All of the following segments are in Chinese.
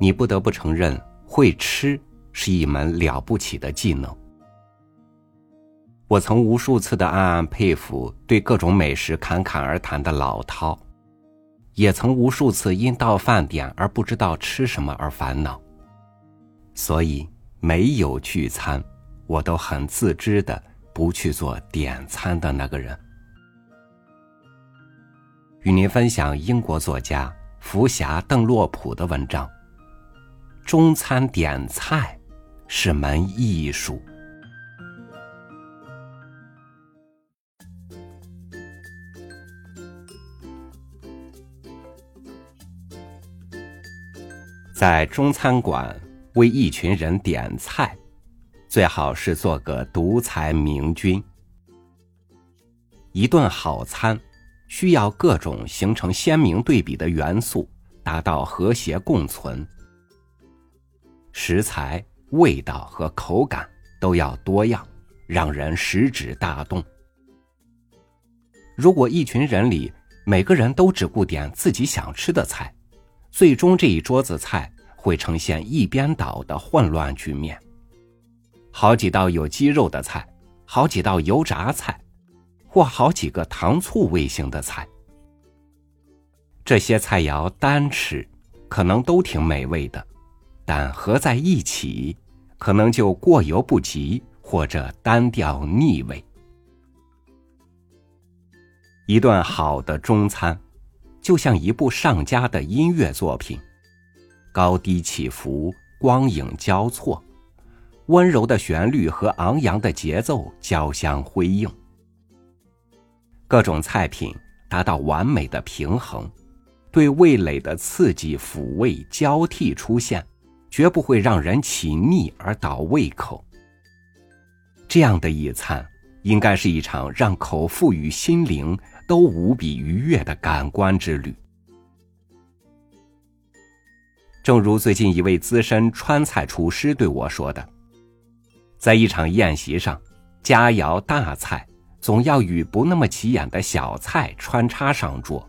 你不得不承认，会吃是一门了不起的技能。我曾无数次的暗暗佩服对各种美食侃侃而谈的老饕，也曾无数次因到饭点而不知道吃什么而烦恼。所以，没有聚餐，我都很自知的不去做点餐的那个人。与您分享英国作家福霞·邓洛普的文章。中餐点菜是门艺术。在中餐馆为一群人点菜，最好是做个独裁明君。一顿好餐需要各种形成鲜明对比的元素，达到和谐共存。食材、味道和口感都要多样，让人食指大动。如果一群人里每个人都只顾点自己想吃的菜，最终这一桌子菜会呈现一边倒的混乱局面。好几道有鸡肉的菜，好几道油炸菜，或好几个糖醋味型的菜。这些菜肴单吃，可能都挺美味的。但合在一起，可能就过犹不及，或者单调腻味。一顿好的中餐，就像一部上佳的音乐作品，高低起伏，光影交错，温柔的旋律和昂扬的节奏交相辉映，各种菜品达到完美的平衡，对味蕾的刺激抚慰交替出现。绝不会让人起腻而倒胃口。这样的一餐，应该是一场让口腹与心灵都无比愉悦的感官之旅。正如最近一位资深川菜厨师对我说的：“在一场宴席上，佳肴大菜总要与不那么起眼的小菜穿插上桌。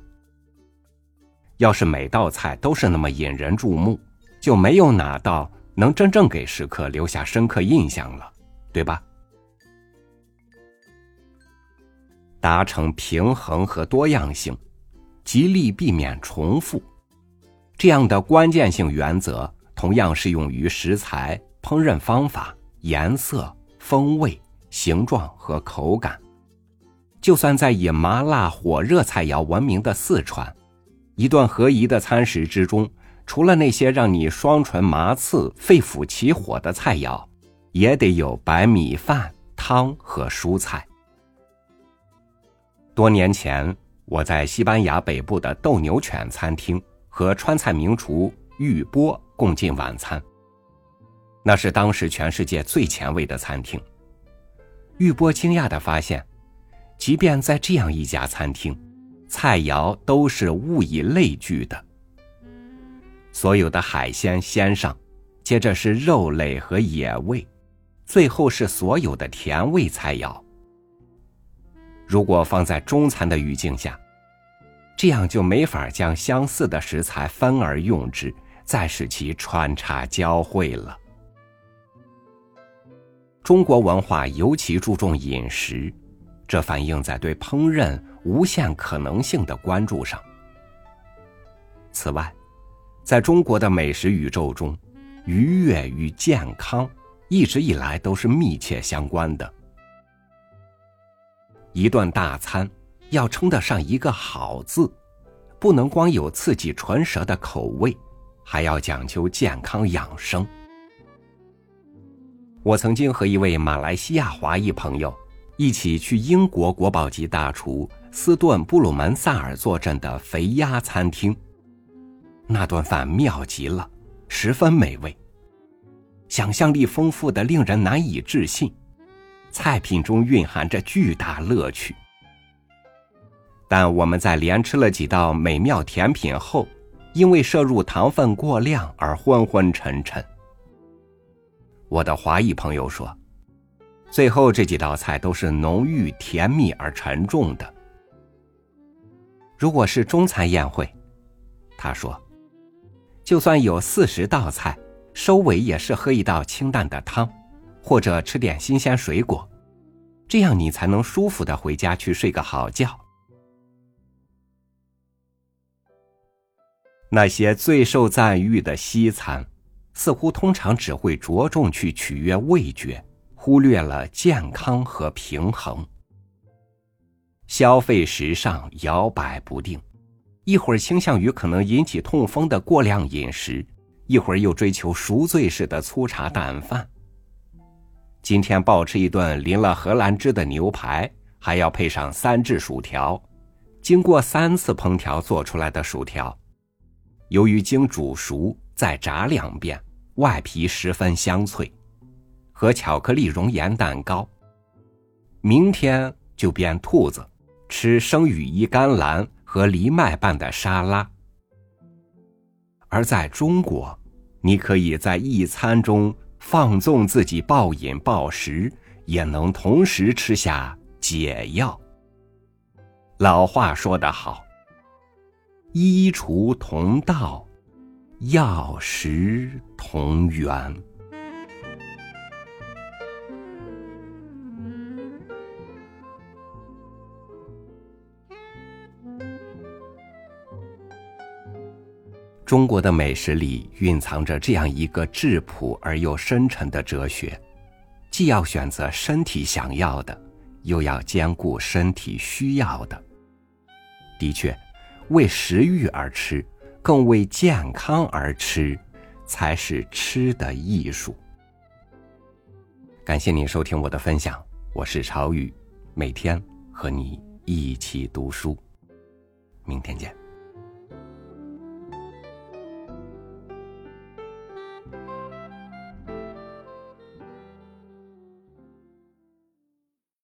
要是每道菜都是那么引人注目。”就没有哪道能真正给食客留下深刻印象了，对吧？达成平衡和多样性，极力避免重复，这样的关键性原则同样适用于食材、烹饪方法、颜色、风味、形状和口感。就算在以麻辣火热菜肴闻名的四川，一顿合宜的餐食之中。除了那些让你双唇麻刺、肺腑起火的菜肴，也得有白米饭、汤和蔬菜。多年前，我在西班牙北部的斗牛犬餐厅和川菜名厨玉波共进晚餐。那是当时全世界最前卫的餐厅。玉波惊讶的发现，即便在这样一家餐厅，菜肴都是物以类聚的。所有的海鲜先上，接着是肉类和野味，最后是所有的甜味菜肴。如果放在中餐的语境下，这样就没法将相似的食材分而用之，再使其穿插交汇了。中国文化尤其注重饮食，这反映在对烹饪无限可能性的关注上。此外，在中国的美食宇宙中，愉悦与健康一直以来都是密切相关的。一顿大餐要称得上一个好字，不能光有刺激唇舌的口味，还要讲究健康养生。我曾经和一位马来西亚华裔朋友一起去英国国宝级大厨斯顿布鲁门萨尔坐镇的肥鸭餐厅。那顿饭妙极了，十分美味。想象力丰富的令人难以置信，菜品中蕴含着巨大乐趣。但我们在连吃了几道美妙甜品后，因为摄入糖分过量而昏昏沉沉。我的华裔朋友说，最后这几道菜都是浓郁甜蜜而沉重的。如果是中餐宴会，他说。就算有四十道菜，收尾也是喝一道清淡的汤，或者吃点新鲜水果，这样你才能舒服的回家去睡个好觉。那些最受赞誉的西餐，似乎通常只会着重去取悦味觉，忽略了健康和平衡。消费时尚摇摆不定。一会儿倾向于可能引起痛风的过量饮食，一会儿又追求赎罪式的粗茶淡饭。今天暴吃一顿淋了荷兰汁的牛排，还要配上三只薯条，经过三次烹调做出来的薯条，由于经煮熟再炸两遍，外皮十分香脆，和巧克力熔岩蛋糕。明天就变兔子，吃生羽衣甘蓝。和藜麦拌的沙拉，而在中国，你可以在一餐中放纵自己暴饮暴食，也能同时吃下解药。老话说得好：“衣橱同道，药食同源。”中国的美食里蕴藏着这样一个质朴而又深沉的哲学：既要选择身体想要的，又要兼顾身体需要的。的确，为食欲而吃，更为健康而吃，才是吃的艺术。感谢您收听我的分享，我是朝雨，每天和你一起读书，明天见。